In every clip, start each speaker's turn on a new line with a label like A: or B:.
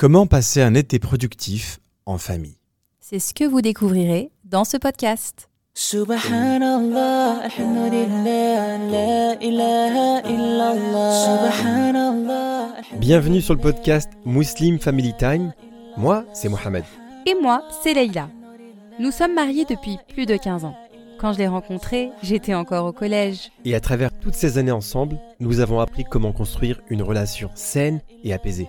A: Comment passer un été productif en famille?
B: C'est ce que vous découvrirez dans ce podcast.
C: Subhanallah, alhamdulillah, la ilaha illallah. Subhanallah.
A: Bienvenue sur le podcast Muslim Family Time. Moi, c'est Mohamed.
B: Et moi, c'est Leïla. Nous sommes mariés depuis plus de 15 ans. Quand je l'ai rencontré, j'étais encore au collège.
A: Et à travers toutes ces années ensemble, nous avons appris comment construire une relation saine et apaisée.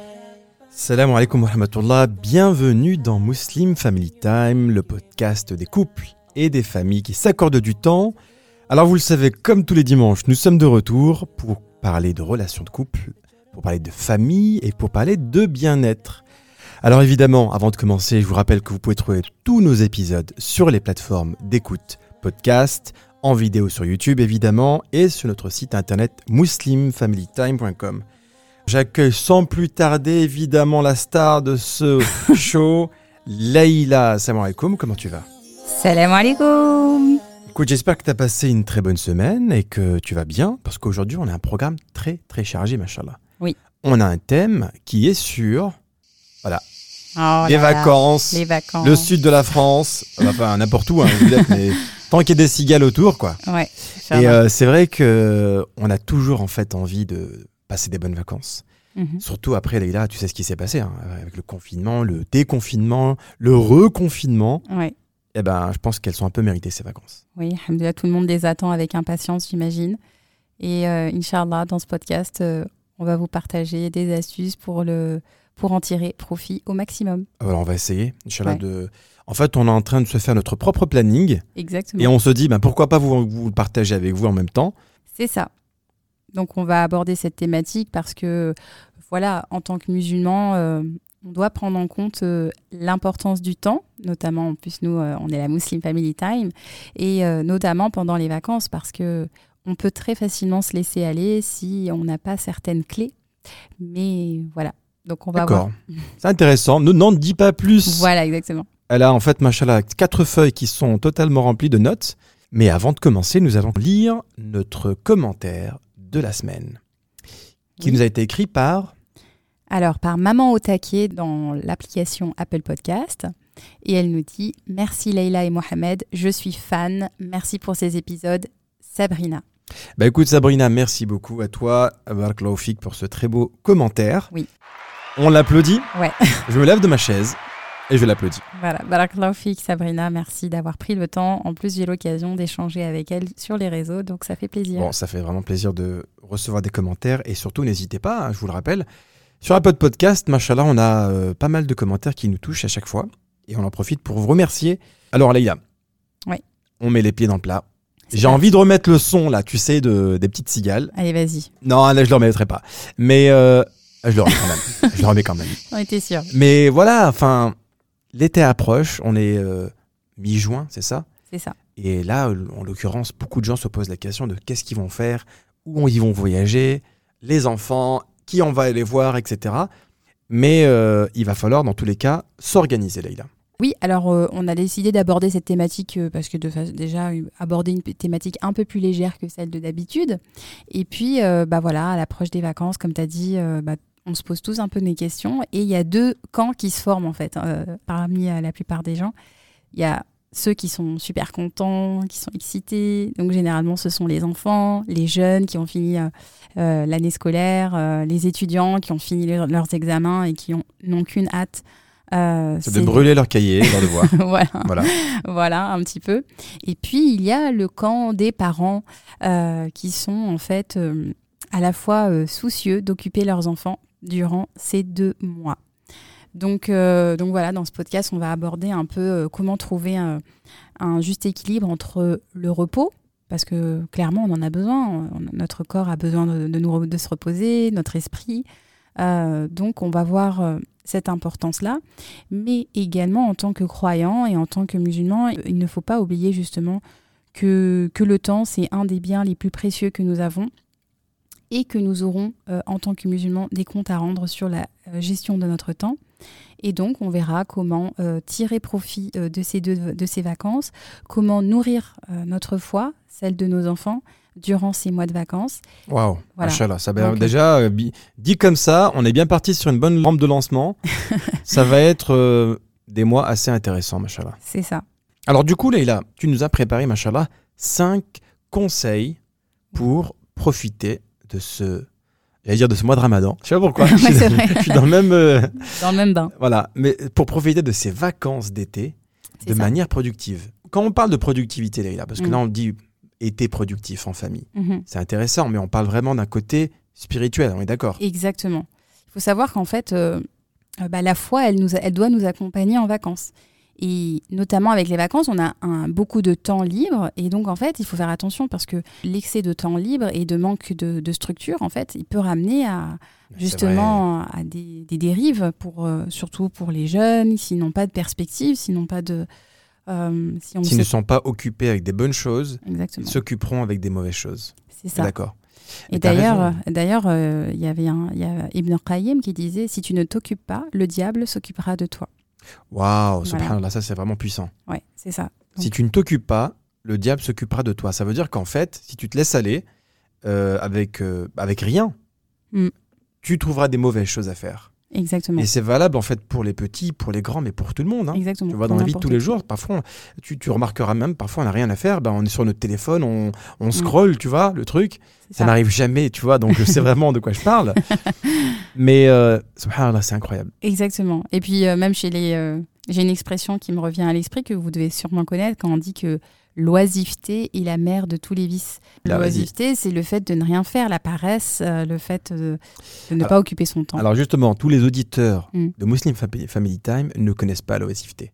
A: Salam alaikum wa rahmatullah, bienvenue dans Muslim Family Time, le podcast des couples et des familles qui s'accordent du temps. Alors vous le savez, comme tous les dimanches, nous sommes de retour pour parler de relations de couple, pour parler de famille et pour parler de bien-être. Alors évidemment, avant de commencer, je vous rappelle que vous pouvez trouver tous nos épisodes sur les plateformes d'écoute podcast, en vidéo sur YouTube évidemment, et sur notre site internet muslimfamilytime.com. J'accueille sans plus tarder évidemment la star de ce show, Leïla. Salam alaikum, comment tu vas?
B: Salam alaikum
A: Écoute, j'espère que tu as passé une très bonne semaine et que tu vas bien, parce qu'aujourd'hui on a un programme très très chargé, machallah.
B: Oui.
A: On a un thème qui est sur voilà,
B: Oh
A: les
B: là là,
A: vacances,
B: Les vacances.
A: le sud de la France, enfin n'importe où, hein, vous êtes, mais tant qu'il y a des cigales autour, quoi.
B: Ouais.
A: Et euh, c'est vrai que on a toujours en fait envie de passer des bonnes vacances.
B: Mhm.
A: Surtout après, Leïla, tu sais ce qui s'est passé hein, avec le confinement, le déconfinement, le reconfinement.
B: Ouais.
A: Eh ben, je pense qu'elles sont un peu méritées ces vacances.
B: Oui, tout le monde les attend avec impatience, j'imagine. Et euh, Inch'Allah, dans ce podcast, euh, on va vous partager des astuces pour, le, pour en tirer profit au maximum.
A: Alors, on va essayer, Inch'Allah,
B: Ouais.
A: de. En fait, on est en train de se faire notre propre planning
B: Exactement.
A: et on se dit, ben, pourquoi pas vous, vous le partager avec vous en même temps.
B: C'est ça. Donc, on va aborder cette thématique parce que, voilà, en tant que musulman, euh, on doit prendre en compte euh, l'importance du temps, notamment, en plus, nous, euh, on est la Muslim Family Time, et notamment pendant les vacances parce que on peut très facilement se laisser aller si on n'a pas certaines clés. Mais voilà. Donc, on va voir.
A: D'accord. C'est intéressant. Ne n'en dis pas plus.
B: Voilà, exactement.
A: Elle a en fait, machallah, quatre feuilles qui sont totalement remplies de notes. Mais avant de commencer, nous allons lire notre commentaire de la semaine, qui
B: Oui.
A: nous a été écrit par.
B: Alors, par Maman au taquet dans l'application Apple Podcast. Et elle nous dit Merci Leïla et Mohamed, je suis fan. Merci pour ces épisodes. Sabrina.
A: Bah écoute Sabrina, merci beaucoup à toi, Barakallahu fik, pour ce très beau commentaire.
B: Oui.
A: On l'applaudit.
B: Ouais.
A: Je me lève de ma chaise et je l'applaudis.
B: Voilà, Barakallahu fik, Sabrina, merci d'avoir pris le temps. En plus, j'ai l'occasion d'échanger avec elle sur les réseaux, donc ça fait plaisir.
A: Bon, ça fait vraiment plaisir de recevoir des commentaires et surtout n'hésitez pas, hein, je vous le rappelle, sur Apple Podcast, machallah, on a euh, pas mal de commentaires qui nous touchent à chaque fois et on en profite pour vous remercier. Alors Leïla,
B: Oui.
A: on met les pieds dans le plat. J'ai envie de remettre le son là, tu sais, de, des petites cigales.
B: Allez, vas-y,
A: Non, là je le remettrai pas. Mais euh, je le remets quand même. je le remets quand même.
B: on était sûrs.
A: Mais voilà, enfin, l'été approche, on est euh, mi-juin, c'est ça?
B: C'est ça.
A: Et là, en l'occurrence, beaucoup de gens se posent la question de qu'est-ce qu'ils vont faire, où ils vont voyager, les enfants, qui on va aller voir, etc. Mais euh, il va falloir, dans tous les cas, s'organiser, Leïla.
B: Oui, alors euh, on a décidé d'aborder cette thématique euh, parce que de déjà euh, aborder une thématique un peu plus légère que celle de d'habitude. Et puis, bah voilà, à l'approche des vacances, comme tu as dit, bah, on se pose tous un peu des questions. Et il y a deux camps qui se forment en fait euh, parmi euh, la plupart des gens. Il y a ceux qui sont super contents, qui sont excités. Donc généralement, ce sont les enfants, les jeunes qui ont fini euh, l'année scolaire, euh, les étudiants qui ont fini leur- leurs examens et qui ont- n'ont qu'une hâte.
A: C'est de brûler leur cahier, leur devoir.
B: voilà,
A: voilà.
B: voilà, un petit peu. Et puis, il y a le camp des parents qui sont en fait à la fois soucieux d'occuper leurs enfants durant ces deux mois. Donc, euh, donc voilà, dans ce podcast, on va aborder un peu euh, comment trouver un, juste équilibre entre le repos, parce que clairement, on en a besoin. Notre corps a besoin de, se reposer, notre esprit. Euh, donc, on va voir cette importance-là, mais également en tant que croyant et en tant que musulman, il ne faut pas oublier justement que, que le temps, c'est un des biens les plus précieux que nous avons et que nous aurons euh, en tant que musulmans des comptes à rendre sur la euh, gestion de notre temps. Et donc, on verra comment euh, tirer profit euh, de, ces deux, de ces vacances, comment nourrir euh, notre foi, celle de nos enfants, durant ces mois de vacances.
A: Waouh,
B: Voilà.
A: ça va
B: Donc,
A: déjà dit comme ça, on est bien parti sur une bonne lampe de lancement. ça va être des mois assez intéressants, machallah.
B: C'est ça.
A: Alors du coup, Leïla, tu nous as préparé, machallah, cinq conseils pour profiter de ce, j'allais dire de ce mois de Ramadan. Je sais pas pourquoi. Je, suis dans,
B: vrai.
A: je suis dans le même, euh,
B: Dans le même bain.
A: voilà, mais pour profiter de ces vacances d'été de
B: ça.
A: manière productive. Quand on parle de productivité, Leïla, parce que
B: Mm.
A: là on dit été productif en famille,
B: Mhm.
A: c'est intéressant, mais on parle vraiment d'un côté spirituel. On est d'accord?
B: Exactement. Il faut savoir qu'en fait, euh, euh, bah, la foi, elle, nous, a- elle doit nous accompagner en vacances. Et notamment avec les vacances, on a un, beaucoup de temps libre. Et donc, en fait, il faut faire attention parce que l'excès de temps libre et de manque de, de structure, en fait, il peut ramener à
A: C'est
B: justement à des, des dérives, pour, euh, surtout pour les jeunes, s'ils n'ont pas de perspective, s'ils n'ont pas de... euh, si
A: S'ils ne sont pas occupés avec des bonnes choses, ils s'occuperont avec des mauvaises choses.
B: C'est ça.
A: D'accord.
B: Et d'ailleurs, euh, d'ailleurs, il y avait un, il y a Ibn Qayyim qui disait si tu ne t'occupes pas, le diable s'occupera de toi.
A: Waouh,
B: Voilà.
A: ça c'est vraiment puissant.
B: Ouais, c'est ça.
A: Si tu ne t'occupes pas, le diable s'occupera de toi. Ça veut dire qu'en fait, si tu te laisses aller euh, avec, euh, avec rien,
B: Mm.
A: tu trouveras des mauvaises choses à faire.
B: Exactement.
A: Et c'est valable en fait pour les petits, pour les grands, mais pour tout le monde. hein.
B: Exactement.
A: Tu vois, dans la vie de tous les jours, parfois, on- tu, tu remarqueras même, parfois, on n'a rien à faire. Ben, on est sur notre téléphone, on, on
B: Mm.
A: scrolle, tu vois, le truc. Ça, n'arrive jamais, tu vois, donc je sais vraiment de quoi je parle. Mais, euh, subhanallah, c'est incroyable.
B: Exactement. Et puis, euh, même chez les. euh, J'ai une expression qui me revient à l'esprit que vous devez sûrement connaître quand on dit que l'oisiveté est la mère de tous les vices. L'oisiveté, c'est le fait de ne rien faire, la paresse, euh, le fait euh, de ne
A: Alors-
B: pas occuper son temps.
A: Alors, justement, tous les auditeurs
B: Mm.
A: de Muslim Family Time ne connaissent pas l'oisiveté.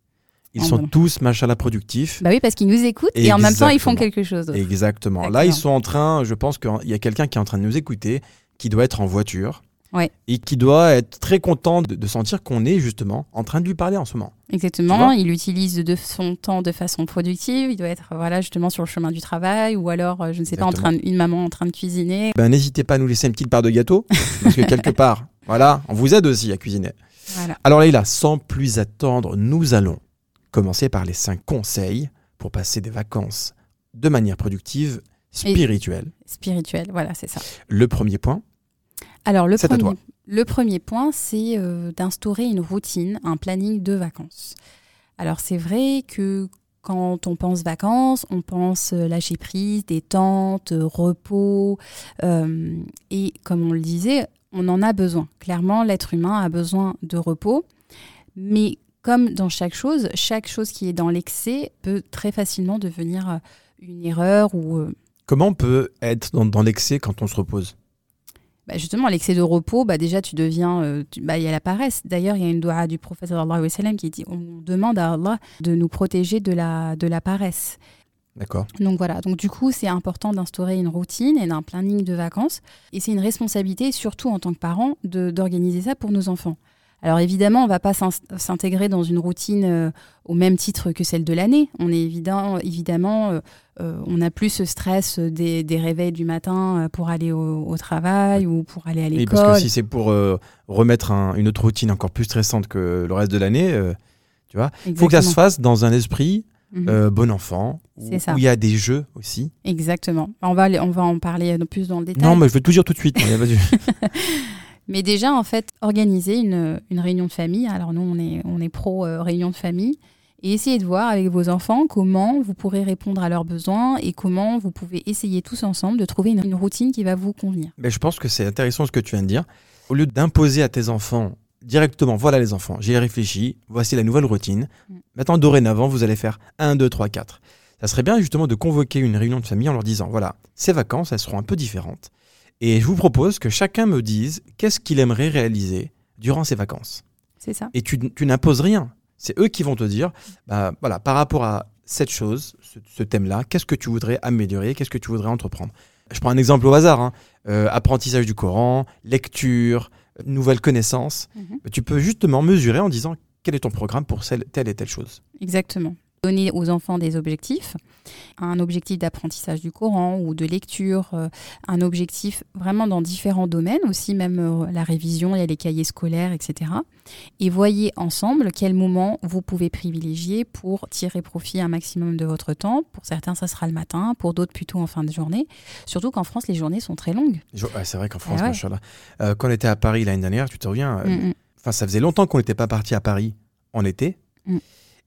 A: Ils
B: Ah
A: sont
B: bon.
A: tous, machallah, productifs.
B: Bah oui, parce qu'ils nous écoutent et en même temps, ils font quelque chose.
A: Exactement. Là, ils sont en train, je pense qu'il y a quelqu'un qui est en train de nous écouter, qui doit être en voiture.
B: Ouais.
A: Et qui doit être très content de, de sentir qu'on est justement en train de lui parler en ce moment.
B: Exactement, il utilise de son temps de façon productive, il doit être voilà justement sur le chemin du travail ou alors euh, je ne sais pas en train de- une maman en train de cuisiner.
A: Ben, n'hésitez pas à nous laisser une petite part de gâteau, parce que quelque part, voilà, on vous aide aussi à cuisiner.
B: Voilà.
A: Alors Leïla, sans plus attendre, nous allons commencer par les cinq conseils pour passer des vacances de manière productive, spirituelle.
B: Spirituel, voilà, c'est ça.
A: Le premier point,
B: Alors le premier, le premier point, c'est euh, d'instaurer une routine, un planning de vacances. Alors c'est vrai que quand on pense vacances, on pense euh, lâcher prise, détente, euh, repos. euh, et comme on le disait, on en a besoin. Clairement, l'être humain a besoin de repos. Mais comme dans chaque chose, chaque chose qui est dans l'excès peut très facilement devenir une erreur ou
A: comment on peut être dans, dans l'excès quand on se repose?
B: Bah, justement, l'excès de repos, bah, déjà, tu deviens. euh, tu- bah, Il y a la paresse. D'ailleurs, il y a une doua du prophète qui dit on demande à Allah de nous protéger de la, de la paresse.
A: D'accord
B: Donc voilà, donc du coup, c'est important d'instaurer une routine et un planning de vacances. Et c'est une responsabilité, surtout en tant que parent, d'organiser ça pour nos enfants. Alors évidemment, on ne va pas s'intégrer dans une routine euh, au même titre que celle de l'année. On est évident, évidemment, euh, euh, on n'a plus ce stress des, des réveils du matin pour aller au, au travail ou pour aller à
A: Oui, parce que
B: l'école.
A: si c'est pour remettre un- une autre routine encore plus stressante que le reste de l'année, tu vois, il faut que ça se fasse dans un esprit
B: Mhm.
A: euh, bon enfant, où il y a des jeux aussi.
B: Exactement. On va, aller- on va en parler plus dans le détail.
A: Non, mais je veux tout dire tout de suite.
B: Mais déjà, en fait, organiser une, une réunion de famille. Alors nous, on est, on est pro euh, réunion de famille. Et essayer de voir avec vos enfants comment vous pourrez répondre à leurs besoins et comment vous pouvez essayer tous ensemble de trouver une, une routine qui va vous convenir.
A: Mais je pense que c'est intéressant ce que tu viens de dire. Au lieu d'imposer à tes enfants directement, voilà les enfants, j'ai réfléchi, voici la nouvelle routine.
B: Mm.
A: Maintenant, dorénavant, vous allez faire 1, 2, 3, 4. Ça serait bien justement de convoquer une réunion de famille en leur disant, voilà, ces vacances, elles seront un peu différentes. Et je vous propose que chacun me dise qu'est-ce qu'il aimerait réaliser durant ces vacances.
B: C'est ça.
A: Et tu, tu n'imposes rien. C'est eux qui vont te dire, bah, voilà, par rapport à cette chose, ce, ce thème-là, qu'est-ce que tu voudrais améliorer, qu'est-ce que tu voudrais entreprendre? Je prends un exemple au hasard. hein. Euh, apprentissage du Coran, lecture, nouvelles connaissances,
B: Mhm.
A: tu peux justement mesurer en disant quel est ton programme pour telle et telle chose.
B: Exactement. Donner aux enfants des objectifs, un objectif d'apprentissage du Coran ou de lecture, euh, un objectif vraiment dans différents domaines, aussi même euh, la révision, il y a les cahiers scolaires, etc. Et voyez ensemble quel moment vous pouvez privilégier pour tirer profit un maximum de votre temps. Pour certains, ça sera le matin, pour d'autres plutôt en fin de journée. Surtout qu'en France, les journées sont très longues.
A: C'est vrai qu'en France,
B: Ah ouais.
A: machallah. Euh, quand on était à Paris l'année dernière, tu te euh,
B: Mm, mm.
A: ça faisait longtemps qu'on n'était pas parti à Paris en été.
B: Mm.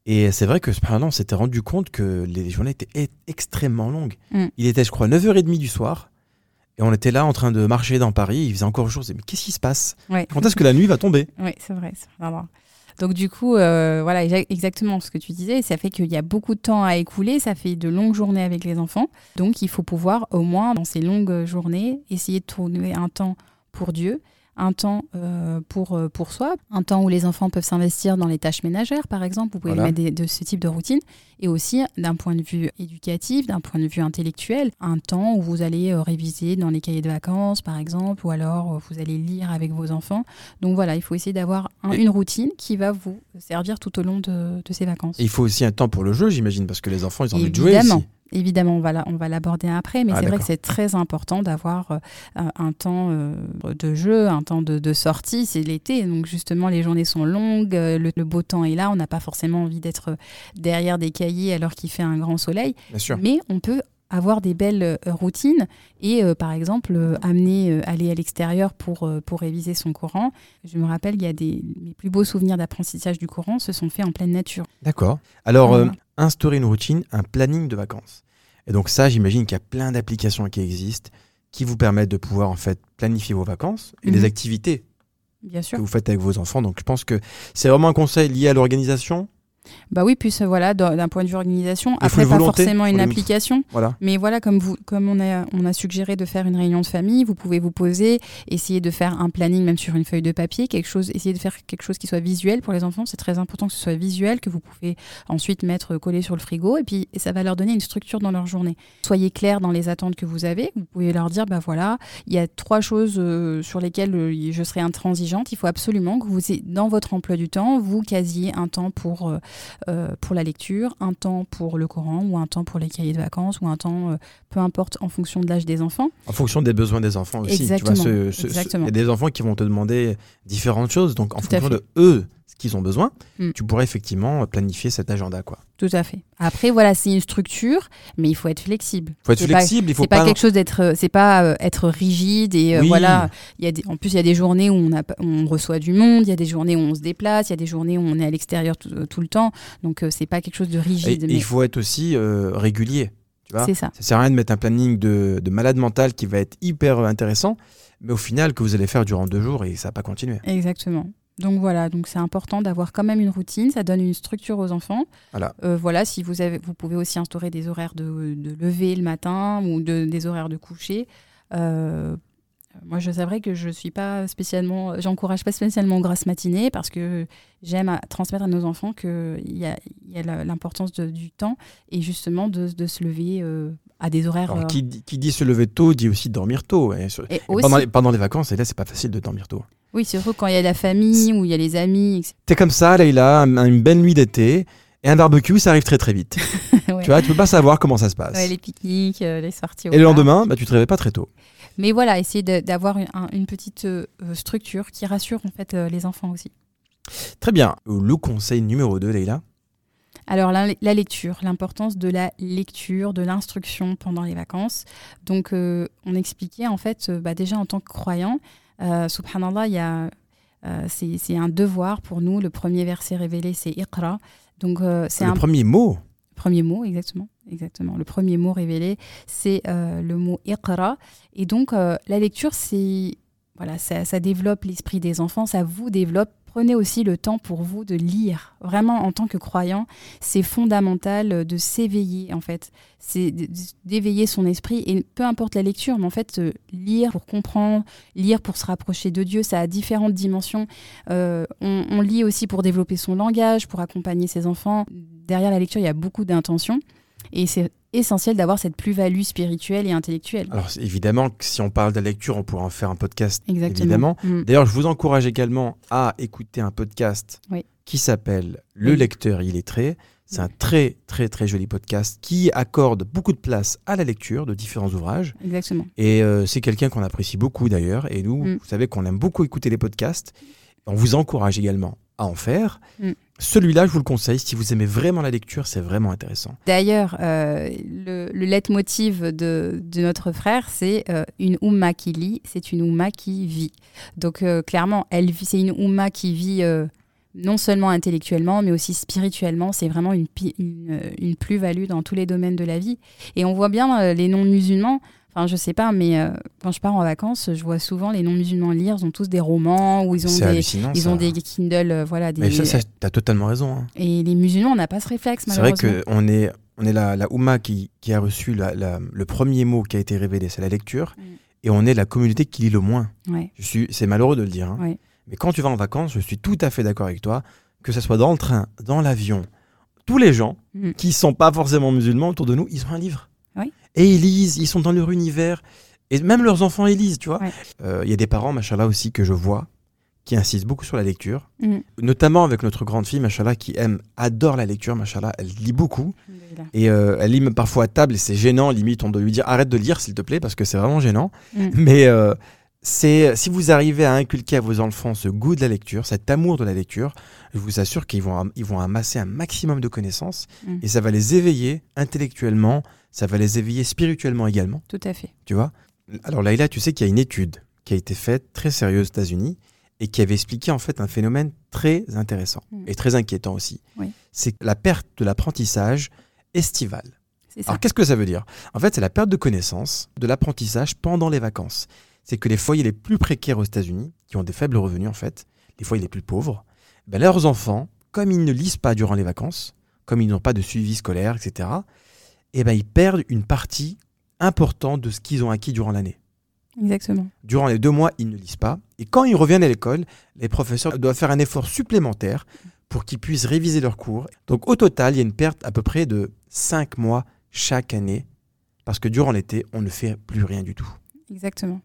A: Et c'est vrai que cependant, on s'était rendu compte que les journées étaient e- extrêmement longues.
B: Mm.
A: Il était, je crois, 9h30 du soir. Et on était là en train de marcher dans Paris. Il faisait encore jour. On se disait, mais qu'est-ce qui se passe?
B: Ouais.
A: Quand est-ce que la nuit va tomber?
B: Oui, c'est vrai. vraiment- Donc du coup, euh, voilà exa- exactement ce que tu disais. Ça fait qu'il y a beaucoup de temps à écouler. Ça fait de longues journées avec les enfants. Donc il faut pouvoir au moins dans ces longues journées essayer de trouver un temps pour Dieu, un temps euh, pour, euh, pour soi, un temps où les enfants peuvent s'investir dans les tâches ménagères, par exemple. Vous pouvez
A: Voilà.
B: mettre des- de ce type de routine. Et aussi, d'un point de vue éducatif, d'un point de vue intellectuel, un temps où vous allez euh, réviser dans les cahiers de vacances, par exemple, ou alors vous allez lire avec vos enfants. Donc voilà, il faut essayer d'avoir un- une routine qui va vous servir tout au long de, de ces vacances.
A: Et il faut aussi un temps pour le jeu, j'imagine, parce que les enfants, ils ont envie de jouer aussi.
B: Évidemment, on va la- on va l'aborder après, mais
A: Ah,
B: c'est vrai que c'est très important d'avoir euh, un, temps euh, de jeu, un temps de, de sortie. C'est l'été, donc justement les journées sont longues, euh, le, le beau temps est là, on n'a pas forcément envie d'être derrière des cahiers alors qu'il fait un grand soleil,
A: Bien sûr.
B: mais on peut avoir des belles routines et euh, par exemple euh, amener euh, aller à l'extérieur pour pour réviser son Coran. Je me rappelle il y a des mes plus beaux souvenirs d'apprentissage du Coran se sont faits en pleine nature.
A: D'accord. Alors,
B: Voilà.
A: Instaurer une routine, un planning de vacances. Et donc ça, j'imagine qu'il y a plein d'applications qui existent qui vous permettent de pouvoir en fait planifier vos vacances et les
B: Mhm.
A: activités
B: Bien sûr.
A: que vous faites avec vos enfants. Donc je pense que c'est vraiment un conseil lié à l'organisation.
B: Bah oui, puis euh, voilà, d'un point de vue organisation,
A: Il
B: après pas
A: volonté
B: forcément une application,
A: Voilà.
B: mais voilà, comme vous, comme on a, on a suggéré de faire une réunion de famille, vous pouvez vous poser, essayer de faire un planning même sur une feuille de papier, quelque chose, essayer de faire quelque chose qui soit visuel pour les enfants. C'est très important que ce soit visuel, que vous pouvez ensuite mettre collé sur le frigo, et puis ça va leur donner une structure dans leur journée. Soyez clair dans les attentes que vous avez. Vous pouvez leur dire, bah voilà, il y a trois choses euh, sur lesquelles euh, je serai intransigeante. Il faut absolument que vous, dans votre emploi du temps, vous casiez un temps pour euh, euh, pour la lecture, un temps pour le Coran ou un temps pour les cahiers de vacances ou un temps, euh, peu importe, en fonction de l'âge des enfants.
A: En fonction des besoins des enfants aussi.
B: Exactement,
A: Tu vois, ce- ce- ce-
B: exactement.
A: Il y a des enfants qui vont te demander différentes choses. Donc en
B: Tout
A: fonction de eux, qu'ils ont besoin,
B: Mm.
A: tu pourrais effectivement planifier cet agenda. Quoi.
B: Tout à fait. Après, voilà, c'est une structure, mais il faut être flexible.
A: Il faut être
B: C'est pas-
A: flexible. il faut
B: C'est pas,
A: pas.
B: quelque chose d'être, euh, c'est pas euh, être rigide et euh,
A: Oui.
B: voilà. Il y a des, en plus, il y a des journées où on, a, pas- on reçoit du monde, il y a des journées où on se déplace, il y a des journées où on est à l'extérieur tout, le temps. Donc, euh, c'est pas quelque chose de rigide.
A: et
B: mais
A: il faut être aussi régulier. Tu vois
B: c'est ça.
A: Ça sert à rien de mettre un planning de, de malade mental qui va être hyper intéressant, mais au final que vous allez faire durant deux jours et ça va pas continuer.
B: Exactement. Donc voilà, donc c'est important d'avoir quand même une routine, ça donne une structure aux enfants.
A: Voilà.
B: Euh, voilà, si vous avez, vous pouvez aussi instaurer des horaires de, de lever le matin ou de, des horaires de coucher. Euh, moi, je vrai que je suis pas spécialement, j'encourage pas spécialement aux grasses matinées parce que j'aime transmettre à nos enfants qu'il y a, y l'importance du temps et justement de, de se lever euh, à des horaires.
A: Alors, qui, dit- qui dit se lever tôt dit aussi dormir tôt. Et sur-
B: et
A: et
B: aussi-
A: pendant, les, pendant les vacances, et là, c'est pas facile de dormir tôt.
B: Oui, surtout quand il y a la famille ou il y a les amis.
A: T'es comme ça, Leïla, un- une belle nuit d'été, et un barbecue, ça arrive très très vite.
B: Ouais.
A: Tu vois, tu peux pas savoir comment ça se passe.
B: Ouais, les pique-niques, euh, les sorties. au
A: et le lendemain, bah, tu te réveilles pas très tôt.
B: Mais voilà, essayer d'avoir une, un- une petite euh, structure qui rassure en fait euh, les enfants aussi.
A: Très bien. Le conseil numéro 2, Leïla?
B: Alors la, la lecture, l'importance de la lecture, de l'instruction pendant les vacances. Donc on expliquait en fait, bah, déjà en tant que croyant, subhanallah, il y a euh, c'est un devoir pour nous. Le premier verset révélé, c'est Iqra. Donc euh, c'est
A: Le
B: un
A: premier mot.
B: premier mot, exactement. Exactement. Le premier mot révélé, c'est euh, le mot Iqra. Et donc, euh, la lecture, c'est voilà, ça, ça développe l'esprit des enfants, ça vous développe. Prenez aussi le temps pour vous de lire. Vraiment, en tant que croyant, c'est fondamental de s'éveiller, en fait. C'est d'éveiller son esprit. Et peu importe la lecture, mais en fait, euh, lire pour comprendre, lire pour se rapprocher de Dieu, ça a différentes dimensions. Euh, on lit aussi pour développer son langage, pour accompagner ses enfants. Derrière la lecture, il y a beaucoup d'intentions. Et c'est essentiel d'avoir cette plus-value spirituelle et intellectuelle.
A: Alors évidemment si on parle de la lecture, on pourra en faire un podcast.
B: Exactement.
A: Évidemment.
B: Mm.
A: D'ailleurs, je vous encourage également à écouter un podcast
B: Oui.
A: qui s'appelle Le
B: Oui.
A: lecteur illettré. C'est un très très très joli podcast qui accorde beaucoup de place à la lecture de différents ouvrages.
B: Exactement.
A: Et euh, c'est quelqu'un qu'on apprécie beaucoup d'ailleurs. Et nous,
B: Mm.
A: vous savez qu'on aime beaucoup écouter les podcasts. On vous encourage également à en faire.
B: Mm.
A: Celui-là, je vous le conseille. Si vous aimez vraiment la lecture, c'est vraiment intéressant.
B: D'ailleurs, euh, le, le leitmotiv de, de notre frère, c'est euh, une Oumma qui lit, c'est une Oumma qui vit. Donc euh, clairement, elle c'est une Oumma qui vit non seulement intellectuellement, mais aussi spirituellement. C'est vraiment une, une, plus-value dans tous les domaines de la vie. Et on voit bien les non-musulmans. Enfin, je sais pas, mais euh, quand je pars en vacances, je vois souvent les non-musulmans lire. Ils ont tous des romans ou ils ont des, ils
A: ça.
B: ont des Kindle, euh, voilà. Des,
A: Mais ça, ça t'as totalement raison. hein.
B: Et les musulmans, on n'a pas ce réflexe,
A: C'est vrai
B: malheureusement.
A: qu'on est, on est la, la Oumma qui, qui a reçu la- la- le premier mot qui a été révélé, c'est la lecture.
B: Mm.
A: Et on est la communauté qui lit le moins.
B: Ouais.
A: Je suis, c'est malheureux de le dire. hein.
B: Ouais.
A: Mais quand tu vas en vacances, je suis tout à fait d'accord avec toi, que ce soit dans le train, dans l'avion, tous les gens
B: Mm.
A: qui sont pas forcément musulmans autour de nous, ils ont un livre. Et ils lisent, ils sont dans leur univers. Et même leurs enfants, ils lisent, tu vois.
B: Ouais.
A: Euh, Il y a des parents, machallah, aussi, que je vois, qui insistent beaucoup sur la lecture.
B: Mm.
A: Notamment avec notre grande fille, machallah, qui aime, adore la lecture, machallah. Elle lit beaucoup. Et euh, elle lit parfois à table et c'est gênant. Limite, on doit lui dire arrête de lire, s'il te plaît, parce que c'est vraiment gênant.
B: Mm.
A: Mais euh, c'est si vous arrivez à inculquer à vos enfants ce goût de la lecture, cet amour de la lecture, je vous assure qu'ils vont, ils vont amasser un maximum de connaissances
B: Mm.
A: et ça va les éveiller intellectuellement, ça va les éveiller spirituellement également,
B: Tout à fait.
A: tu vois? Alors Laïla, tu sais qu'il y a une étude qui a été faite très sérieuse aux États-Unis et qui avait expliqué en fait un phénomène très intéressant
B: Mm.
A: et très inquiétant aussi.
B: Oui.
A: C'est la perte de l'apprentissage estival. Alors qu'est-ce que ça veut dire? En fait, c'est la perte de connaissance, de l'apprentissage pendant les vacances. C'est que les foyers les plus précaires aux États-Unis, qui ont des faibles revenus en fait, les foyers les plus pauvres, ben, leurs enfants, comme ils ne lisent pas durant les vacances, comme ils n'ont pas de suivi scolaire, etc., eh ben, ils perdent une partie importante de ce qu'ils ont acquis durant l'année.
B: Exactement.
A: Durant les deux mois, ils ne lisent pas. Et quand ils reviennent à l'école, les professeurs doivent faire un effort supplémentaire pour qu'ils puissent réviser leurs cours. Donc au total, il y a une perte à peu près de cinq mois chaque année. Parce que durant l'été, on ne fait plus rien du tout.
B: Exactement.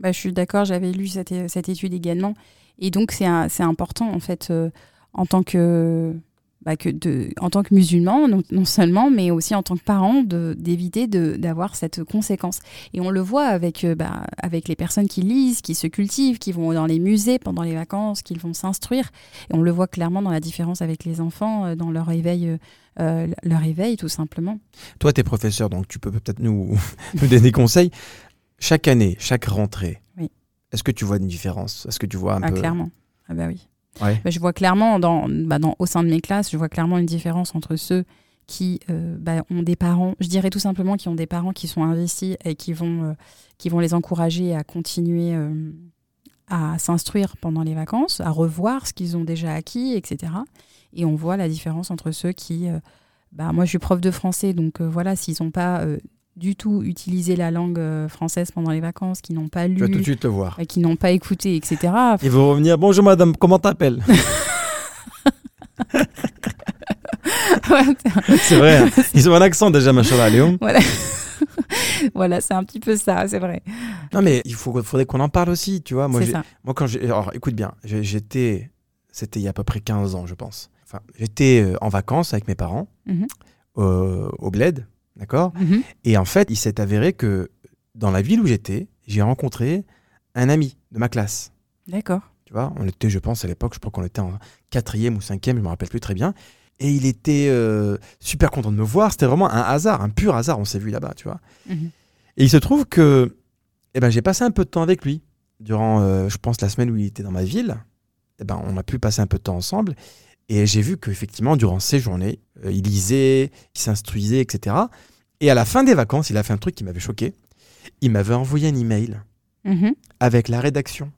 B: Bah, je suis d'accord, j'avais lu cette, cette étude également. Et donc, c'est important, en fait, euh, en, tant que, bah, que de, en tant que musulman, non, non seulement, mais aussi en tant que parent, d'éviter d'avoir cette conséquence. Et on le voit avec, euh, bah, avec les personnes qui lisent, qui se cultivent, qui vont dans les musées pendant les vacances, qui vont s'instruire. Et on le voit clairement dans la différence avec les enfants, euh, dans leur éveil, euh, euh, leur éveil, tout simplement.
A: Toi, tu es professeur, donc tu peux peut-être nous, nous donner des conseils. Chaque année, chaque rentrée,
B: Oui.
A: est-ce que tu vois une différence? Est-ce que tu vois un
B: Ah,
A: peu
B: clairement. Ah bah oui. Je vois clairement, bah, dans- au sein de mes classes, je vois clairement une différence entre ceux qui euh, bah, ont des parents, je dirais tout simplement qui ont des parents qui sont investis et qui vont, euh, qui vont les encourager à continuer euh, à s'instruire pendant les vacances, à revoir ce qu'ils ont déjà acquis, etc. Et on voit la différence entre ceux qui... bah, moi, je suis prof de français, donc voilà, s'ils n'ont pas du tout utilisé la langue euh, française pendant les vacances, qui n'ont pas
A: Tu vas tout de
B: lu,
A: suite le voir.
B: euh, qui n'ont pas écouté, etc.
A: Ils vont revenir. Bonjour madame, comment t'appelles C'est vrai. hein. Ils ont un accent déjà, machallah, Léon.
B: Voilà, voilà c'est un petit peu ça, c'est vrai.
A: Non, mais il faut, faudrait qu'on en parle aussi, tu vois. Moi,
B: ça.
A: moi quand j'ai. Alors, écoute bien, j'étais. C'était il y a à peu près 15 ans, je pense. Enfin, j'étais euh, en vacances avec mes parents
B: Mhm.
A: euh, au Bled, d'accord?
B: Mhm.
A: Et en fait, il s'est avéré que dans la ville où j'étais, j'ai rencontré un ami de ma classe.
B: D'accord.
A: Tu vois, on était, je pense, à l'époque, je crois qu'on était en quatrième ou cinquième, je me rappelle plus très bien. Et il était euh, super content de me voir. C'était vraiment un hasard, un pur hasard. On s'est vu là-bas, tu vois.
B: Mhm.
A: Et il se trouve que eh ben, j'ai passé un peu de temps avec lui. Durant, euh, je pense, la semaine où il était dans ma ville. Eh ben, on a pu passer un peu de temps ensemble. Et j'ai vu qu'effectivement, durant ces journées, euh, il lisait, il s'instruisait, etc. Et à la fin des vacances, il a fait un truc qui m'avait choqué. Il m'avait envoyé un email
B: Mhm.
A: avec la rédaction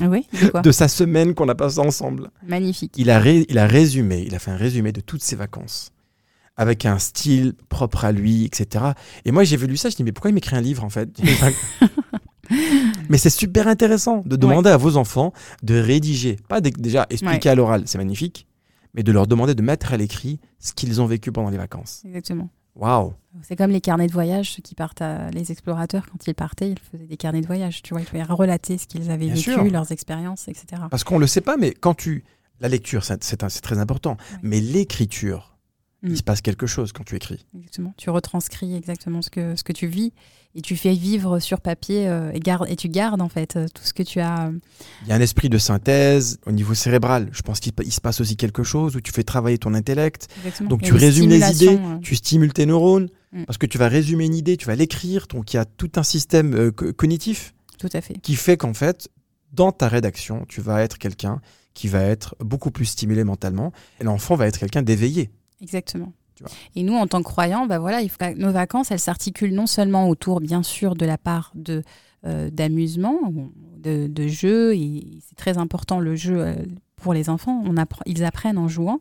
B: Ah oui, de quoi
A: de sa semaine qu'on a passée ensemble.
B: Magnifique.
A: Il a, ré- il a résumé, il a fait un résumé de toutes ses vacances. Avec un style propre à lui, etc. Et moi, j'ai vu ça, je dis, mais pourquoi il m'écrit un livre, en fait? Mais c'est super intéressant de demander à vos enfants de rédiger. Pas dé- déjà expliquer à l'oral, c'est magnifique, mais de leur demander de mettre à l'écrit ce qu'ils ont vécu pendant les vacances.
B: Exactement.
A: Waouh
B: C'est comme les carnets de voyage, ceux qui partent, à- les explorateurs, quand ils partaient, ils faisaient des carnets de voyage. Tu vois, ils pouvaient relater ce qu'ils avaient
A: Bien
B: vécu,
A: sûr.
B: leurs expériences, etc.
A: Parce qu'on le sait pas, mais quand tu. La lecture, c'est très important. Mais l'écriture. Il se passe quelque chose quand tu écris.
B: Exactement. Tu retranscris exactement ce que, ce que tu vis et tu fais vivre sur papier euh, et, garde, et tu gardes en fait euh, tout ce que tu as. euh,
A: Il y a un esprit de synthèse au niveau cérébral. Je pense qu'il il se passe aussi quelque chose où tu fais travailler ton intellect.
B: exactement.
A: Donc tu résumes les idées,
B: euh,
A: tu stimules tes neurones.
B: Mm.
A: Parce que tu vas résumer une idée, tu vas l'écrire. Donc il y a tout un système euh, co- cognitif
B: Tout à fait.
A: qui fait qu'en fait, dans ta rédaction, tu vas être quelqu'un qui va être beaucoup plus stimulé mentalement. Et l'enfant va être quelqu'un d'éveillé.
B: Exactement. Et nous, en tant que croyants, bah voilà, il faut que nos vacances, elles s'articulent non seulement autour, bien sûr, de la part de euh, d'amusement, de, de jeu, et c'est très important le jeu euh, pour les enfants. On apprend, ils apprennent en jouant,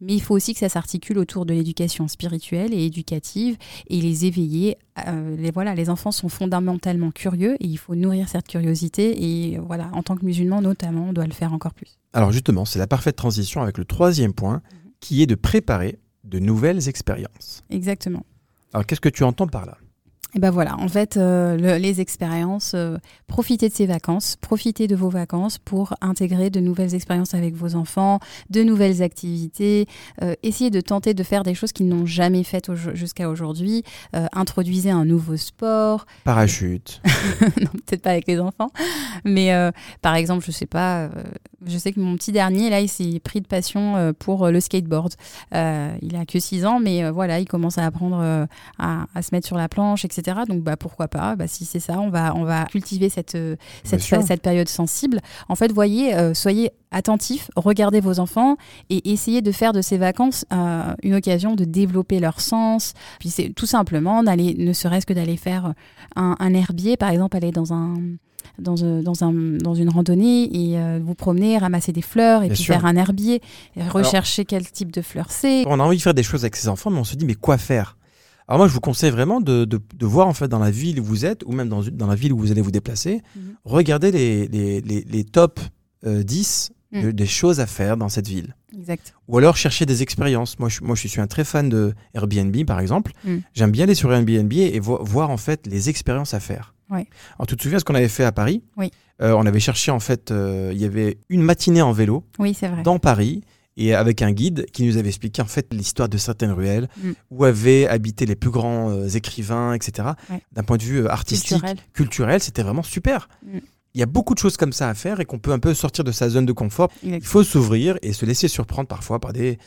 B: mais il faut aussi que ça s'articule autour de l'éducation spirituelle et éducative et les éveiller. euh, les voilà, les enfants sont fondamentalement curieux et il faut nourrir cette curiosité. Et voilà, en tant que musulman notamment, on doit le faire encore plus.
A: Alors justement, c'est la parfaite transition avec le troisième point, qui est de préparer de nouvelles expériences.
B: Exactement.
A: Alors qu'est-ce que tu entends par là?
B: Et ben voilà, en fait, euh, le- les expériences, euh, profitez de ces vacances, profitez de vos vacances pour intégrer de nouvelles expériences avec vos enfants, de nouvelles activités, euh, essayez de tenter de faire des choses qu'ils n'ont jamais faites au- jusqu'à aujourd'hui, introduisez un nouveau sport,
A: Parachute.
B: non, peut-être pas avec les enfants, mais par exemple, je sais pas, je sais que mon petit dernier, là, il s'est pris de passion pour le skateboard. Il a que 6 ans, mais voilà, il commence à apprendre à, à se mettre sur la planche, etc. Donc, bah, pourquoi pas? Bah, Si c'est ça, on va, on va cultiver cette, euh, cette, cette période sensible. En fait, voyez, euh, soyez attentifs, regardez vos enfants et essayez de faire de ces vacances euh, une occasion de développer leur sens. Puis c'est tout simplement d'aller, ne serait-ce que d'aller faire un, un herbier, par exemple, aller dans un dans, un- dans, un, dans une randonnée et euh, vous promener, ramasser des fleurs et
A: Bien
B: puis
A: sûr.
B: faire un herbier, et rechercher quel type de fleurs c'est.
A: On a envie de faire des choses avec ses enfants, mais on se dit mais quoi faire? Alors moi, je vous conseille vraiment de, de- de voir en fait dans la ville où vous êtes, ou même dans, dans la ville où vous allez vous déplacer,
B: Mhm.
A: regardez les, les, les, les top euh, 10 de-
B: Mm.
A: des choses à faire dans cette ville.
B: Exact.
A: Ou alors chercher des expériences. Moi je, moi, je suis un très fan de Airbnb, par exemple.
B: Mm.
A: J'aime bien aller sur Airbnb et vo- voir en fait les expériences à faire.
B: Ouais.
A: Alors tu te souviens ce qu'on avait fait à Paris?
B: Oui.
A: Euh, On avait cherché en fait, euh, il y avait une matinée en vélo
B: Oui, c'est vrai.
A: dans Paris et avec un guide qui nous avait expliqué en fait l'histoire de certaines ruelles
B: Mm.
A: où avaient habité les plus grands euh, écrivains, etc.
B: Ouais.
A: D'un point de vue euh, artistique,
B: Culturel.
A: c'était vraiment super.
B: Mm.
A: Il y a beaucoup de choses comme ça à faire et qu'on peut un peu sortir de sa zone de confort. Il faut s'ouvrir et se laisser surprendre parfois par des,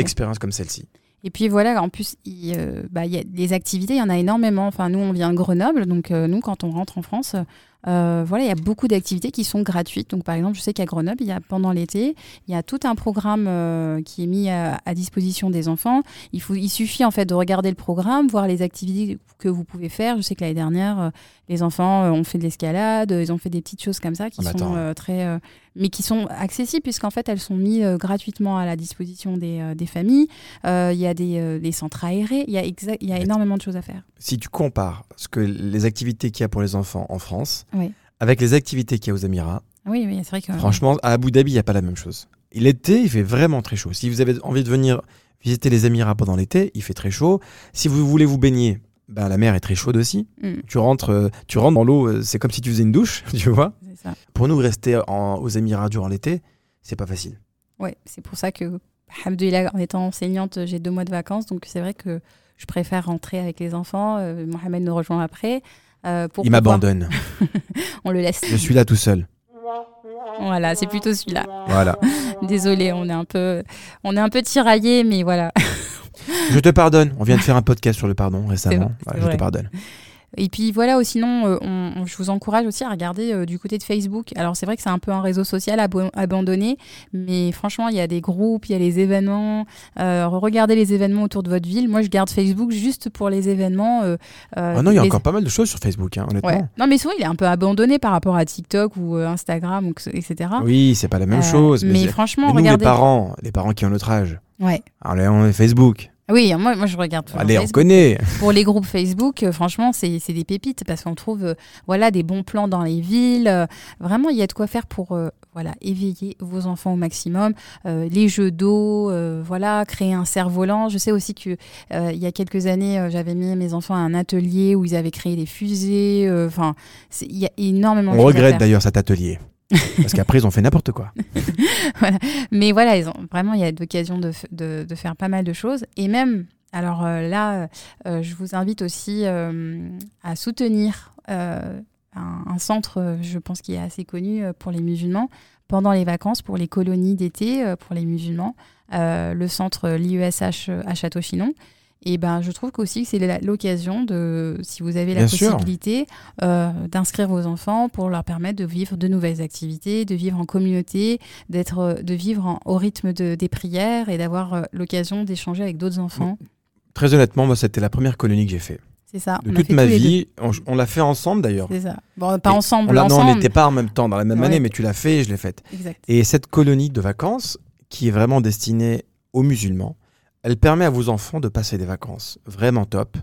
A: expériences comme celle-ci.
B: Et puis voilà, en plus, il, euh, bah, il y a des activités, il y en a énormément. Enfin, nous, on vient de Grenoble, donc euh, nous, quand on rentre en France, euh, voilà, il y a beaucoup d'activités qui sont gratuites. Donc, par exemple, je sais qu'à Grenoble, il y a pendant l'été, il y a tout un programme euh, qui est mis à, à disposition des enfants. Il, faut, il suffit en fait de regarder le programme, voir les activités que vous pouvez faire. Je sais que l'année dernière, euh, les enfants euh, ont fait de l'escalade, euh, ils ont fait des petites choses comme ça qui
A: Ah bah
B: sont euh, très, mais qui sont accessibles puisqu'en fait, elles sont mises gratuitement à la disposition des, des familles. Il y a des, des centres aérés, il y a, y a énormément de choses à faire.
A: Si tu compares ce que les activités qu'il y a pour les enfants en France
B: Oui.
A: avec les activités qu'il y a aux Émirats,
B: Oui, oui, c'est vrai que.
A: franchement, à Abu Dhabi, il n'y a pas la même chose. L'été, il fait vraiment très chaud. Si vous avez envie de venir visiter les Émirats pendant l'été, il fait très chaud. Si vous voulez vous baigner, ben, la mer est très chaude aussi.
B: Mm,
A: Tu rentres, euh, tu rentres dans l'eau, euh, c'est comme si tu faisais une douche, tu vois.
B: ça.
A: Pour nous, rester en- aux Émirats durant l'été, c'est pas facile.
B: Ouais, c'est pour ça que, en étant enseignante, j'ai deux mois de vacances, donc c'est vrai que je préfère rentrer avec les enfants. Euh, Mohamed nous rejoint après. euh, pour
A: il m'abandonne.
B: On le laisse.
A: Je suis là tout seul.
B: Voilà, c'est plutôt celui-là.
A: Voilà.
B: Désolé, on est un peu, on est un peu tiraillé, mais voilà.
A: Je te pardonne. On vient de faire un podcast sur le pardon récemment.
B: vrai,
A: je te pardonne.
B: Et puis voilà, sinon, euh, on- on- je vous encourage aussi à regarder euh, du côté de Facebook. Alors c'est vrai que c'est un peu un réseau social abandonné, mais franchement, il y a des groupes, il y a les événements. Euh, regardez les événements autour de votre ville. Moi, je garde Facebook juste pour les événements.
A: Ah non, il y a
B: les-
A: encore pas mal de choses sur Facebook, hein, honnêtement.
B: Ouais. Non, mais souvent, il est un peu abandonné par rapport à TikTok ou Instagram, ou etc.
A: Oui, c'est pas la même chose. Mais,
B: franchement,
A: mais nous,
B: regardez.
A: les parents, les parents qui ont notre âge,
B: Ouais,
A: alors là, on est Facebook.
B: Oui, moi, moi je regarde
A: Allez, on
B: Facebook.
A: connaît.
B: Pour les groupes Facebook, euh, franchement, c'est des pépites parce qu'on trouve euh, voilà, des bons plans dans les villes. euh, vraiment, il y a de quoi faire pour voilà, éveiller vos enfants au maximum. Les jeux d'eau, voilà, créer un cerf-volant. Je sais aussi que euh, il y a quelques années, j'avais mis mes enfants à un atelier où ils avaient créé des fusées. Enfin, il y a énormément de
A: On
B: choses à
A: regrette d'ailleurs cet atelier. Parce qu'après, ils ont fait n'importe quoi.
B: Mais voilà, ils ont, vraiment, il y a l'occasion de, de, de faire pas mal de choses. Et même, alors euh, là, euh, je vous invite aussi euh, à soutenir un, un centre, je pense, qui est assez connu pour les musulmans, pendant les vacances, pour les colonies d'été, pour les musulmans, le centre l'IESH à Château-Chinon. Et ben, je trouve qu'aussi que c'est l'occasion de, si vous avez la
A: Bien
B: possibilité, euh, d'inscrire vos enfants pour leur permettre de vivre de nouvelles activités, de vivre en communauté, d'être, euh, de vivre en- au rythme de- des prières et d'avoir euh, l'occasion d'échanger avec d'autres enfants.
A: Très honnêtement, moi, c'était la première colonie que j'ai fait.
B: C'est ça.
A: De
B: on
A: toute ma vie, on, on l'a fait ensemble d'ailleurs.
B: C'est ça. Bon, pas ensemble,
A: On l'a- non, on n'était pas en même temps, dans la même
B: Ouais.
A: année, mais tu l'as fait et je l'ai faite.
B: Exact.
A: Et cette colonie de vacances, qui est vraiment destinée aux musulmans, elle permet à vos enfants de passer des vacances vraiment top.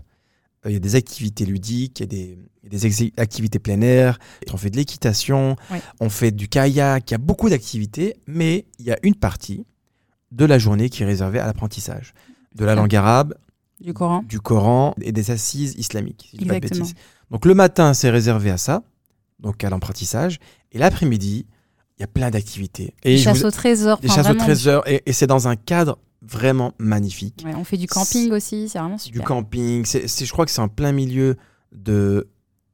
A: Euh, Il y a des activités ludiques, il y a des, activités plein air, on fait de l'équitation, on fait du kayak, il y a beaucoup d'activités, mais il y a une partie de la journée qui est réservée à l'apprentissage de la langue arabe,
B: Du Coran.
A: du Coran et des assises islamiques. si pas de bêtises. Donc le matin, c'est réservé à ça, donc à l'apprentissage, et l'après-midi, il y a plein d'activités. Et vous-
B: chasses au trésor.
A: des chasses au trésor, et, et c'est dans un cadre vraiment magnifique.
B: Ouais, on fait du camping aussi, c'est vraiment
A: Du
B: super.
A: camping, c'est, je crois que c'est en plein milieu de...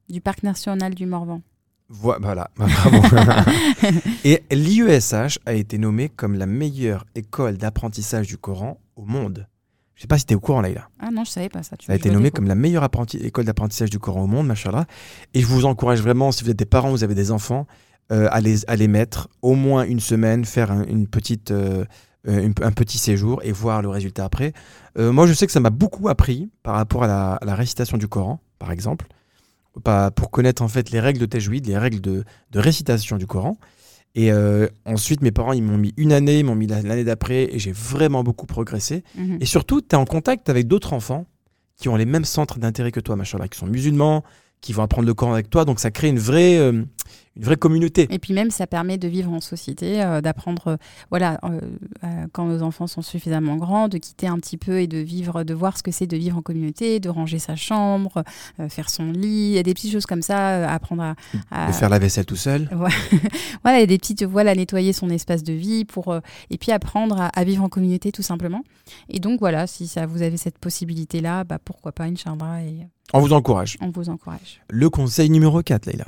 B: Du parc national du Morvan.
A: Vo- Voilà, et l'IESH a été nommé comme la meilleure école d'apprentissage du Coran au monde. Je sais pas si tu es au courant, Laïla.
B: Ah non, je savais pas ça. Tu
A: Ça a été
B: je
A: nommé
B: redécouvre.
A: comme la meilleure école d'apprentissage du Coran au monde, machallah. Et je vous encourage vraiment, si vous êtes des parents, vous avez des enfants, euh, à, les, à les mettre au moins une semaine, faire un, une petite, euh, une- un petit séjour et voir le résultat après. Euh, moi, je sais que ça m'a beaucoup appris par rapport à la, à la récitation du Coran, par exemple, Pas- pour connaître en fait les règles de tajwid, les règles de, de récitation du Coran. Et euh, ensuite, mes parents, ils m'ont mis une année, ils m'ont mis la- l'année d'après, et j'ai vraiment beaucoup progressé.
B: Mhm.
A: Et surtout, tu es en contact avec d'autres enfants qui ont les mêmes centres d'intérêt que toi, machallah, qui sont musulmans, qui vont apprendre le Coran avec toi. Donc ça crée une vraie, euh, une vraie communauté.
B: Et puis même, ça permet de vivre en société, euh, d'apprendre, euh, voilà, euh, quand nos enfants sont suffisamment grands, de quitter un petit peu et de vivre, de voir ce que c'est de vivre en communauté, de ranger sa chambre, faire son lit, il y a des petites choses comme ça, apprendre à, à-
A: De faire la vaisselle tout seul.
B: voilà, il y a des petites, voilà, nettoyer son espace de vie pour, et puis apprendre à, à vivre en communauté tout simplement. Et donc voilà, si ça, vous avez cette possibilité-là, bah, pourquoi pas, Inch'Allah, et
A: On vous encourage.
B: on vous encourage.
A: Le conseil numéro 4, Leïla.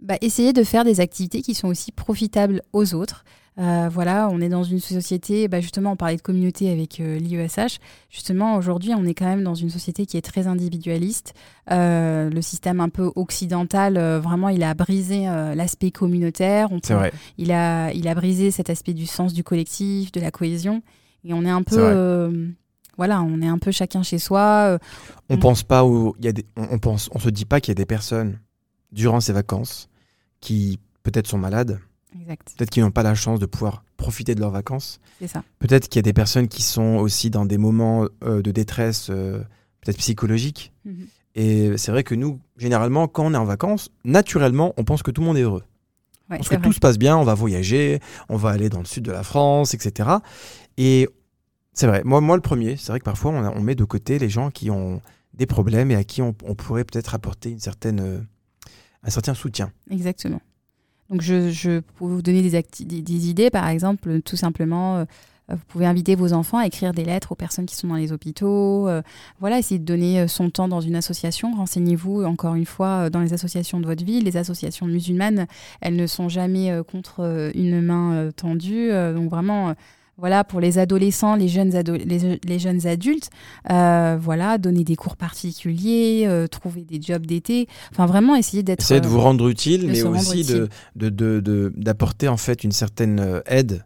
B: Bah, essayer de faire des activités qui sont aussi profitables aux autres. Euh, voilà, on est dans une société, bah, justement, on parlait de communauté avec euh, l'IESH. Justement, aujourd'hui, on est quand même dans une société qui est très individualiste. Euh, le système un peu occidental, euh, vraiment, il a brisé l'aspect communautaire. On
A: vrai.
B: Il a, il a brisé cet aspect du sens du collectif, de la cohésion. Et on est un peu. voilà, on est un peu chacun chez soi.
A: On
B: Mm.
A: pense pas il y a des, on, on pense, on se dit pas qu'il y a des personnes durant ces vacances qui peut-être sont malades, peut-être qu'ils n'ont pas la chance de pouvoir profiter de leurs vacances. Peut-être qu'il y a des personnes qui sont aussi dans des moments euh, de détresse, euh, peut-être psychologique.
B: Mhm.
A: Et c'est vrai que nous, généralement, quand on est en vacances, naturellement, on pense que tout le monde est heureux.
B: Ouais,
A: Parce que
B: vrai.
A: tout se passe bien, on va voyager, on va aller dans le sud de la France, etc. Et c'est vrai, moi, moi le premier, c'est vrai que parfois on, a- on met de côté les gens qui ont des problèmes et à qui on, on pourrait peut-être apporter une certaine, euh, un certain soutien.
B: Exactement. Donc, je, je peux vous donner des, des, idées, par exemple, tout simplement, euh, vous pouvez inviter vos enfants à écrire des lettres aux personnes qui sont dans les hôpitaux. euh, voilà, essayez de donner euh, son temps dans une association. Renseignez-vous, encore une fois, euh, dans les associations de votre ville. Les associations musulmanes, elles ne sont jamais euh, contre euh, une main euh, tendue. euh, donc, vraiment. Voilà, pour les adolescents, les jeunes, ado- les, les jeunes adultes, euh, voilà, donner des cours particuliers, euh, trouver des jobs d'été. Enfin, vraiment, essayer d'être.
A: Essayez de
B: euh,
A: vous rendre utile, mais aussi de, de, de- de- d'apporter en fait une certaine aide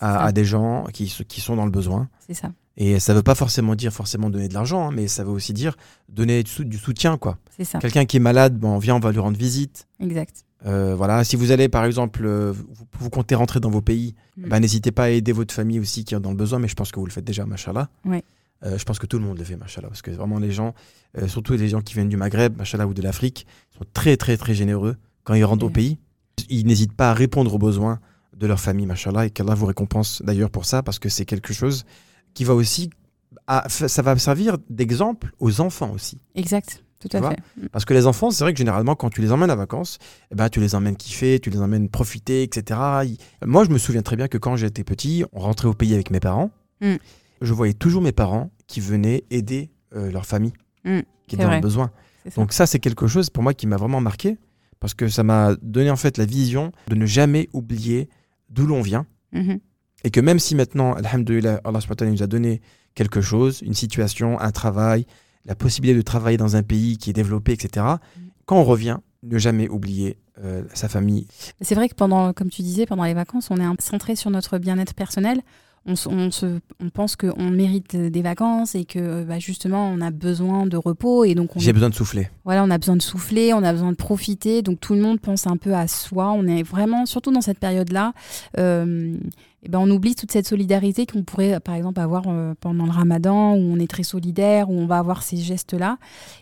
A: à, des gens qui, sont dans le besoin.
B: C'est ça.
A: Et ça veut pas forcément dire forcément donner de l'argent, hein, mais ça veut aussi dire donner du, sou- du soutien. quoi.
B: C'est ça,
A: Quelqu'un qui est malade, bon, viens, on va lui rendre visite.
B: exact.
A: Euh, voilà, si vous allez par exemple, euh, vous, vous comptez rentrer dans vos pays,
B: Mm.
A: bah, n'hésitez pas à aider votre famille aussi qui est dans le besoin, mais je pense que vous le faites déjà, machallah.
B: Ouais.
A: Euh, je pense que tout le monde le fait, machallah, parce que vraiment les gens, surtout les gens qui viennent du Maghreb, machallah, ou de l'Afrique, sont très très très généreux quand ils rentrent au pays. Ils n'hésitent pas à répondre aux besoins de leur famille, machallah, et qu'Allah vous récompense d'ailleurs pour ça, parce que c'est quelque chose qui va aussi, à- ça va servir d'exemple aux enfants aussi.
B: Exact, tout à fait. Mm.
A: Parce que les enfants, c'est vrai que généralement, quand tu les emmènes à vacances, eh ben, tu les emmènes kiffer, tu les emmènes profiter, etc. Moi, je me souviens très bien que quand j'étais petit, on rentrait au pays avec mes parents.
B: Mm.
A: Je voyais toujours mes parents qui venaient aider euh, leur famille
B: Mm,
A: qui était dans besoin. Donc ça, c'est quelque chose pour moi qui m'a vraiment marqué parce que ça m'a donné en fait la vision de ne jamais oublier d'où l'on vient
B: Mhm.
A: et que même si maintenant, alhamdoulilah, Allah nous a donné quelque chose, une situation, un travail, la possibilité de travailler dans un pays qui est développé, etc., quand on revient, ne jamais oublier euh, sa famille.
B: C'est vrai que pendant, comme tu disais, pendant les vacances, on est centré sur notre bien-être personnel. On, se- on, se- on pense qu'on mérite des vacances et que bah, justement on a besoin de repos et donc on,
A: J'ai besoin de souffler.
B: voilà, on a besoin de souffler, on a besoin de profiter. Donc tout le monde pense un peu à soi. On est vraiment, surtout dans cette période-là, euh, eh ben, on oublie toute cette solidarité qu'on pourrait par exemple avoir euh, pendant le ramadan où on est très solidaire, où on va avoir ces gestes-là.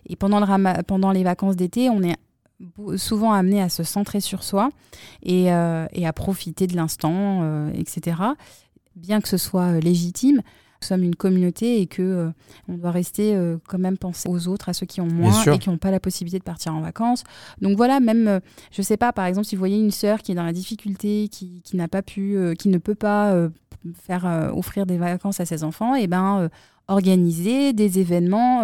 B: Et pendant, le pendant les vacances d'été, on est souvent amené à se centrer sur soi et, euh, et à profiter de l'instant, euh, etc. Bien que ce soit euh, légitime, nous sommes une communauté et que euh, on doit rester euh, quand même penser aux autres, à ceux qui ont moins et qui n'ont pas la possibilité de partir en vacances. Donc voilà, même, euh, je sais pas, par exemple, si vous voyez une sœur qui est dans la difficulté, qui, qui n'a pas pu, qui ne peut pas faire offrir des vacances à ses enfants, et ben euh, organisez des événements,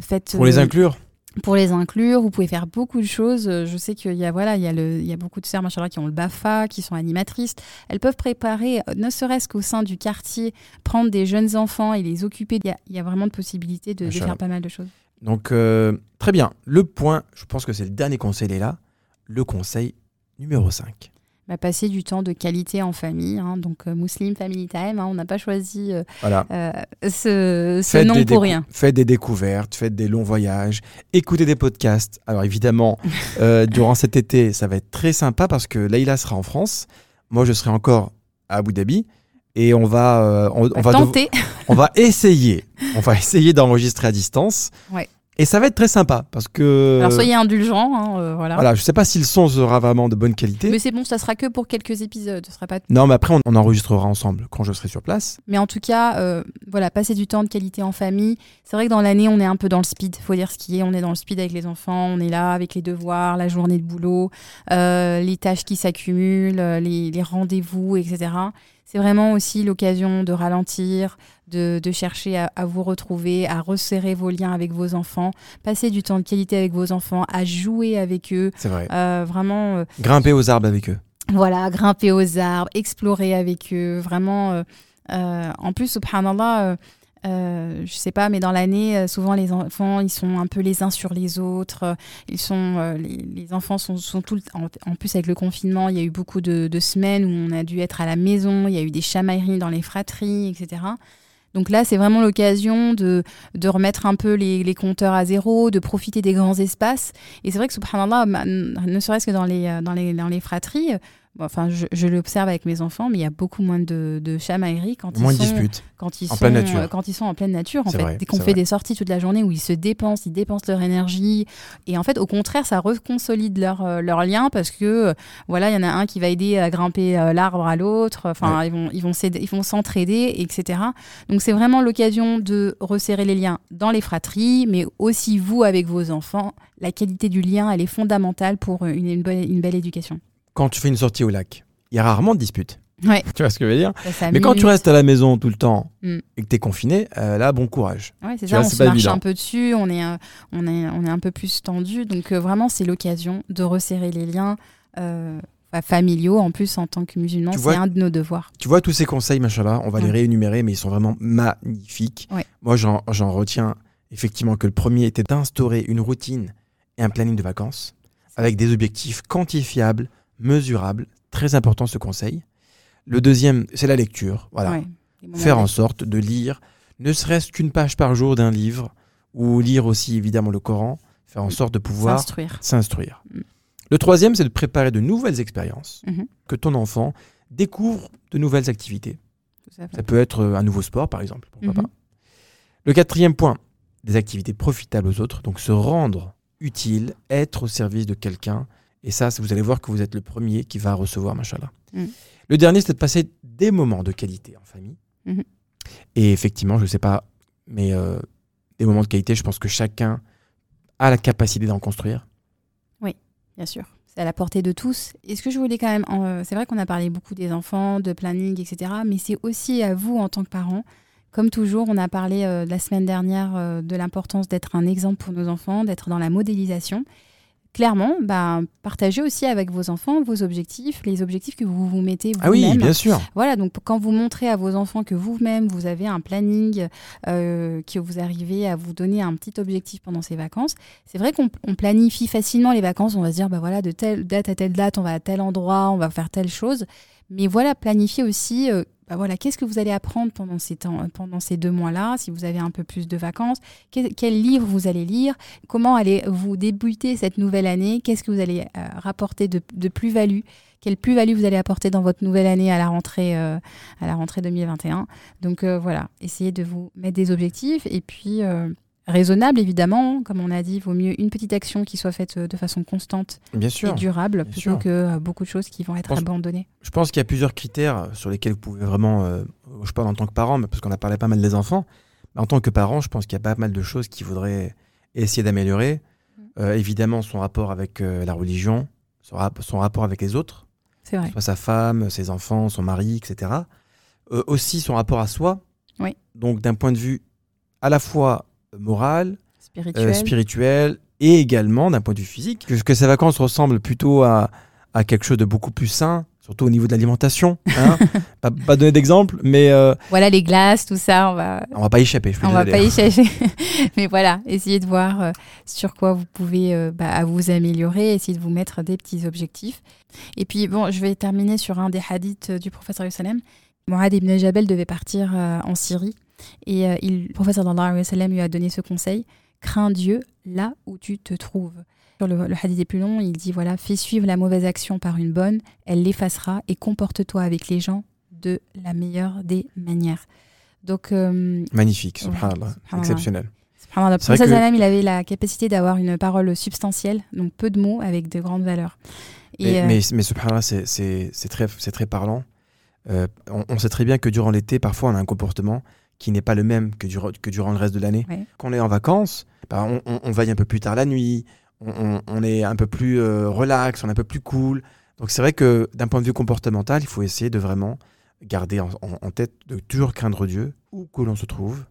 B: faites
A: Pour les inclure,
B: pour les inclure. Vous pouvez faire beaucoup de choses. Euh, Je sais qu'il y a voilà, il y a le, il y a beaucoup de sœurs machallah, qui ont le Bafa, qui sont animatrices. Elles peuvent préparer, euh, ne serait-ce qu'au sein du quartier, prendre des jeunes enfants et les occuper. Il y a, il y a vraiment de possibilités de, faire pas mal de choses.
A: Donc, euh, très bien. Le point, je pense que c'est le dernier conseil, est là. Le conseil numéro 5.
B: Bah, passer du temps de qualité en famille. hein. donc euh, Muslim Family Time. hein. on n'a pas choisi euh,
A: Voilà.
B: euh, ce, nom pour rien.
A: Faites des découvertes, faites des longs voyages, écoutez des podcasts. Alors évidemment, durant cet été, ça va être très sympa parce que Leïla sera en France. Moi, je serai encore à Abu Dhabi. Et on va, on, on va,
B: tenter.
A: on va essayer, on va essayer d'enregistrer à distance.
B: Ouais.
A: Et ça va être très sympa parce que.
B: Alors soyez indulgents. hein, euh, voilà.
A: Voilà, je sais pas si le son sera vraiment de bonne qualité.
B: Mais c'est bon, ça sera que pour quelques épisodes. Ce sera pas
A: Non, mais après, on, on enregistrera ensemble quand je serai sur place.
B: Mais en tout cas, euh, voilà, passer du temps de qualité en famille. C'est vrai que dans l'année, on est un peu dans le speed. faut dire ce qui est. On est dans le speed avec les enfants. On est là avec les devoirs, la journée de boulot, euh, les tâches qui s'accumulent, euh, les, les rendez-vous, etc. C'est vraiment aussi l'occasion de ralentir, de, de chercher à, à vous retrouver, à resserrer vos liens avec vos enfants, passer du temps de qualité avec vos enfants, à jouer avec eux.
A: C'est vrai.
B: Euh, vraiment, euh,
A: Grimper aux arbres avec eux.
B: voilà, grimper aux arbres, explorer avec eux, vraiment. euh, en plus, subhanallah, euh, je sais pas, mais dans l'année, euh, souvent les enfants, ils sont un peu les uns sur les autres. euh, Ils sont, euh, les, enfants sont, tout le en, en plus avec le confinement, il y a eu beaucoup de, semaines où on a dû être à la maison. Il y a eu des chamailleries dans les fratries, etc. Donc là, c'est vraiment l'occasion de, de remettre un peu les, compteurs à zéro, de profiter des grands espaces. Et c'est vrai que, subhanallah, ne serait-ce que dans les, dans les, dans les fratries, bon, enfin, je, je l'observe avec mes enfants, mais il y a beaucoup moins de, de chamailleries quand
A: Moins
B: ils sont
A: disputes.
B: quand ils
A: En
B: sont
A: pleine nature.
B: euh, quand ils sont en pleine nature en fait.
A: vrai,
B: dès qu'on fait
A: vrai.
B: des sorties toute la journée où ils se dépensent ils dépensent leur énergie. Et en fait au contraire ça reconsolide leur euh, leur lien parce que euh, voilà il y en a un qui va aider à grimper euh, l'arbre à l'autre. Enfin ils vont ils vont s'aider- ils vont s'entraider etc donc c'est vraiment l'occasion de resserrer les liens dans les fratries mais aussi vous avec vos enfants. La qualité du lien elle est fondamentale pour une, une bonne- une belle éducation
A: Quand tu fais une sortie au lac, il y a rarement de disputes.
B: ouais
A: Tu vois ce que je veux dire
B: ça
A: Mais quand tu restes à la maison tout le temps
B: Mm.
A: et que tu es confiné, euh, là, bon courage.
B: Ouais, c'est
A: Tu
B: ça,
A: vois,
B: on se marche
A: évident.
B: un peu dessus, on est, euh, on est, on est un peu plus tendu. Donc euh, vraiment, c'est l'occasion de resserrer les liens familiaux. En plus, en tant que musulman, c'est un de nos devoirs.
A: Tu vois tous ces conseils, machallah, on va les réénumérer, mais ils sont vraiment magnifiques.
B: Ouais.
A: Moi, j'en retiens effectivement que le premier était d'instaurer une routine et un planning de vacances avec des objectifs quantifiables, mesurables. Très important ce conseil. Le deuxième, c'est la lecture. Voilà.
B: Ouais,
A: Faire en sorte de lire ne serait-ce qu'une page par jour d'un livre ou lire aussi évidemment le Coran. Faire en sorte de pouvoir
B: s'instruire. Mm.
A: Le troisième, c'est de préparer de nouvelles expériences,
B: Mhm.
A: que ton enfant découvre de nouvelles activités. Ça peut être euh, un nouveau sport, par exemple, pourquoi
B: Mhm.
A: pas. Le quatrième point, des activités profitables aux autres, donc se rendre utile, être au service de quelqu'un. Et ça, vous allez voir que vous êtes le premier qui va recevoir, machallah.
B: Mm.
A: Le dernier, c'est de passer des moments de qualité en famille.
B: Mhm.
A: Et effectivement, je ne sais pas, mais euh, des moments de qualité, je pense que chacun a la capacité d'en construire.
B: Bien sûr. C'est à la portée de tous. Et ce que je voulais quand même, euh, c'est vrai qu'on a parlé beaucoup des enfants, de planning, etc. Mais c'est aussi à vous en tant que parents. Comme toujours, on a parlé euh, la semaine dernière euh, de l'importance d'être un exemple pour nos enfants, d'être dans la modélisation. Clairement, bah, partagez aussi avec vos enfants vos objectifs, les objectifs que vous vous mettez
A: Ah oui,
B: vous-même.
A: bien sûr.
B: Voilà, donc quand vous montrez à vos enfants que vous-même, vous avez un planning, euh, que vous arrivez à vous donner un petit objectif pendant ces vacances, c'est vrai qu'on on planifie facilement les vacances, on va se dire, bah voilà, de telle date à telle date, on va à tel endroit, on va faire telle chose. Mais voilà, planifier aussi, euh, bah voilà, qu'est-ce que vous allez apprendre pendant ces, temps, pendant ces deux mois-là, si vous avez un peu plus de vacances, quel, livre vous allez lire, comment allez-vous débuter cette nouvelle année, qu'est-ce que vous allez euh, rapporter de, de plus-value, quelle plus-value vous allez apporter dans votre nouvelle année à la rentrée, euh, à la rentrée 2021. Donc euh, voilà, essayez de vous mettre des objectifs et puis euh, raisonnable évidemment, comme on a dit, il vaut mieux une petite action qui soit faite euh, de façon constante
A: Bien
B: et durable
A: bien
B: plutôt
A: sûr.
B: que euh, beaucoup de choses qui vont être
A: pense-
B: abandonnées.
A: Je pense qu'il y a plusieurs critères sur lesquels vous pouvez vraiment, euh, je parle en tant que parent, mais parce qu'on a parlé pas mal des enfants, mais en tant que parent, je pense qu'il y a pas mal de choses qu'il faudrait essayer d'améliorer. Euh, évidemment, son rapport avec euh, la religion, son, rap- son rapport avec les autres,
B: vrai.
A: soit sa femme, ses enfants, son mari, etc. Aussi son rapport à soi.
B: Oui.
A: Donc d'un point de vue à la fois moral,
B: Spirituel.
A: euh, spirituel et également d'un point de vue physique. Que, que ces vacances ressemblent plutôt à, à quelque chose de beaucoup plus sain, surtout au niveau de l'alimentation. hein. pas, pas donner d'exemple, mais euh,
B: Voilà les glaces, tout ça, on va,
A: on va pas y échapper. Je
B: on va pas y chercher. Mais voilà, essayez de voir euh, sur quoi vous pouvez euh, bah, à vous améliorer, essayez de vous mettre des petits objectifs. Et puis, bon, je vais terminer sur un des hadiths du professeur Sallam. Mourad ibn Jabal devait partir en Syrie et euh, il, le professeur sallam lui a donné ce conseil crains Dieu là où tu te trouves. Sur le, le hadith est plus long, il dit voilà, fais suivre la mauvaise action par une bonne, elle l'effacera et comporte-toi avec les gens de la meilleure des manières. Donc, euh,
A: Magnifique,
B: Ouais,
A: subhanallah.
B: subhanallah.
A: Exceptionnel.
B: Subhanallah. Le
A: que-
B: il avait la capacité d'avoir une parole substantielle, donc peu de mots avec de grandes valeurs. Et,
A: Mais,
B: euh,
A: mais, mais subhanallah, c'est- très, parlant. Euh, on, on sait très bien que durant l'été, parfois, on a un comportement qui n'est pas le même que, durant- que durant le reste de l'année.
B: Ouais.
A: Quand on est en vacances, bah, on, on, on veille un peu plus tard la nuit, on, est un peu plus euh, relax, on est un peu plus cool. Donc c'est vrai que d'un point de vue comportemental, il faut essayer de vraiment garder en, en- en tête de toujours craindre Dieu, où que l'on se trouve.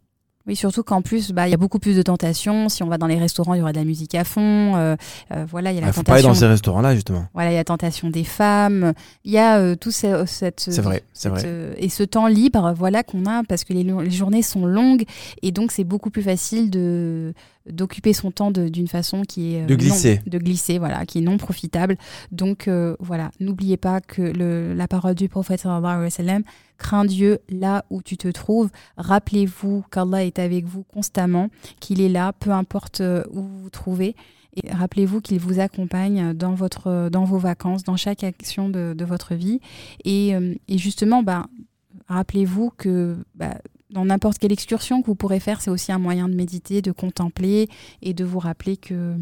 B: Oui, surtout qu'en plus, bah, il y a beaucoup plus de tentations. Si on va dans les restaurants, il y aura de la musique à fond. euh, euh, voilà, il y a la
A: faut pas aller
B: tentation.
A: dans ces restaurants-là, justement.
B: Voilà, il y a la tentation des femmes. Il y a euh, tout ce- cette.
A: C'est vrai, c'est vrai.
B: euh, et ce temps libre, voilà, qu'on a parce que les, les journées sont longues et donc c'est beaucoup plus facile de d'occuper son temps d'une façon qui est euh,
A: De glisser.
B: non- de glisser, voilà, qui est non profitable. Donc euh, voilà, n'oubliez pas que le, la parole du prophète sallallahu alayhi wa sallam, crains Dieu là où tu te trouves. Rappelez-vous qu'Allah est avec vous constamment, qu'il est là, peu importe euh, où vous vous trouvez. Et rappelez-vous qu'il vous accompagne dans, votre, dans vos vacances, dans chaque action de, de votre vie. Et, et justement, bah, rappelez-vous que bah, dans n'importe quelle excursion que vous pourrez faire, c'est aussi un moyen de méditer, de contempler et de vous rappeler que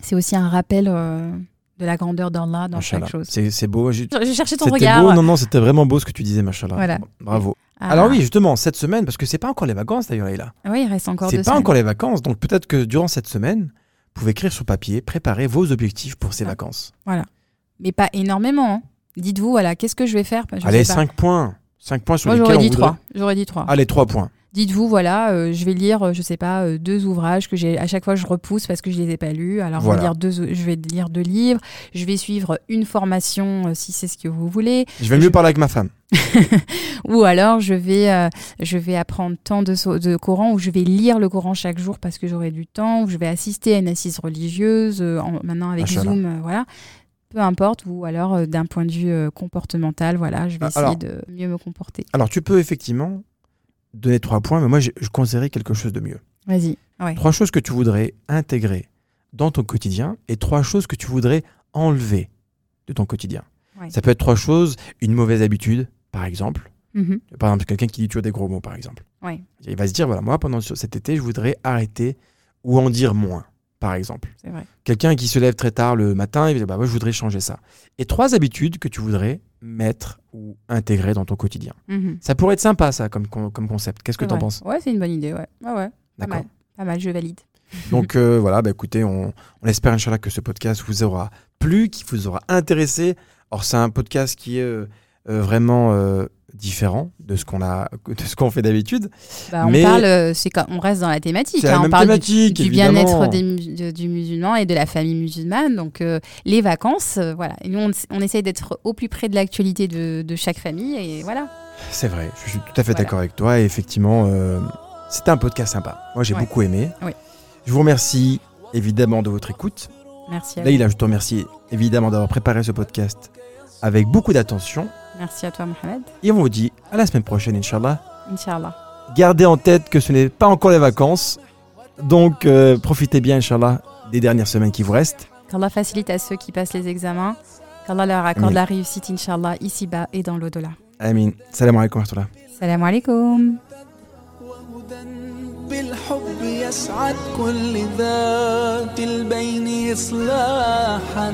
B: c'est aussi un rappel euh, de la grandeur d'Allah dans
A: Machallah.
B: chaque chose.
A: C'est c'est beau. J'ai-
B: Je cherchais ton regard.
A: beau, non, non, c'était vraiment beau ce que tu disais, machallah.
B: Voilà.
A: Bravo.
B: Ah.
A: Alors oui, justement, cette semaine, parce que c'est pas encore les vacances d'ailleurs, Leïla.
B: Oui, il reste encore
A: C'est
B: deux
A: pas
B: semaines.
A: encore les vacances, donc peut-être que durant cette semaine, vous pouvez écrire sur papier, préparer vos objectifs pour ces vacances.
B: Mais pas énormément. hein. Dites-vous, voilà, qu'est-ce que je vais faire? Je
A: Allez,
B: sais pas.
A: 5 points. 5 points sur
B: Moi,
A: lesquels
B: j'aurais
A: on
B: dit
A: voudrait-
B: trois. J'aurais dit trois.
A: Allez, 3 points.
B: Dites-vous, voilà, euh, je vais lire, euh, je sais pas, euh, deux ouvrages que j'ai. À chaque fois, je repousse parce que je les ai pas lus. Alors,
A: Voilà.
B: je, vais lire deux, je vais lire deux livres. Je vais suivre une formation euh, si c'est ce que vous voulez.
A: Je vais mieux parler avec ma femme.
B: Ou alors, je vais, euh, je vais apprendre tant de, so- de Coran ou je vais lire le Coran chaque jour parce que j'aurai du temps. Ou je vais assister à une assise religieuse euh, en- maintenant avec
A: Machallah.
B: Zoom, euh, voilà. Peu importe. Ou alors, euh, d'un point de vue euh, comportemental, voilà, je vais
A: Ah,
B: essayer de mieux me comporter.
A: Alors, tu peux effectivement donner 3 points, mais moi, je, je conseillerais quelque chose de mieux.
B: Vas-y. Ouais.
A: Trois choses que tu voudrais intégrer dans ton quotidien et trois choses que tu voudrais enlever de ton quotidien.
B: Ouais.
A: Ça peut être trois choses, une mauvaise habitude, par exemple.
B: Mhm.
A: Par exemple, quelqu'un qui dit toujours des gros mots, par exemple.
B: Ouais.
A: Il va se dire, voilà, moi, pendant ce- cet été, je voudrais arrêter ou en dire moins, par exemple. Quelqu'un qui se lève très tard le matin, il va dire, bah, moi, je voudrais changer ça. Et trois habitudes que tu voudrais mettre ou intégrer dans ton quotidien.
B: Mhm.
A: Ça pourrait être sympa, ça, comme, comme concept. Qu'est-ce que tu en penses?
B: Ouais, c'est une bonne idée, ouais. Ouais, ouais. Pas mal. Pas mal, je valide.
A: Donc euh, voilà, bah, écoutez, on, on espère, Inch'Allah, que ce podcast vous aura plu, qu'il vous aura intéressé. Alors, c'est un podcast qui est euh, vraiment euh, différent de ce qu'on a, de ce qu'on fait d'habitude.
B: Bah, on
A: Mais-
B: parle, euh, c'est on reste dans la thématique.
A: La
B: hein, on parle du-
A: thématique,
B: du,
A: évidemment.
B: bien-être du musulman et de la famille musulmane. Donc euh, les vacances, euh, voilà. Et nous, on, on essaye d'être au plus près de l'actualité de, de chaque famille et voilà.
A: C'est vrai, je suis tout à fait
B: Voilà.
A: d'accord avec toi. Et effectivement, euh, c'était un podcast sympa. Moi, j'ai
B: Ouais.
A: beaucoup aimé.
B: Oui.
A: Je vous remercie évidemment de votre écoute.
B: Merci à vous.
A: Leïla, je te remercie évidemment d'avoir préparé ce podcast avec beaucoup d'attention.
B: Merci à toi, Mohamed.
A: Et on vous dit à la semaine prochaine, Inch'Allah.
B: Inch'Allah.
A: Gardez en tête que ce n'est pas encore les vacances. Donc, euh, profitez bien, Inch'Allah, des dernières semaines qui vous restent.
B: Qu'Allah facilite à ceux qui passent les examens. Qu'Allah leur accorde
A: Amin.
B: la réussite, Inch'Allah, ici-bas et dans l'au-delà.
A: Amin. Salam alaikum wa rahmatullah.
B: Salam alaikum.
C: وهدى بالحب يسعد كل ذات البين إصلاحا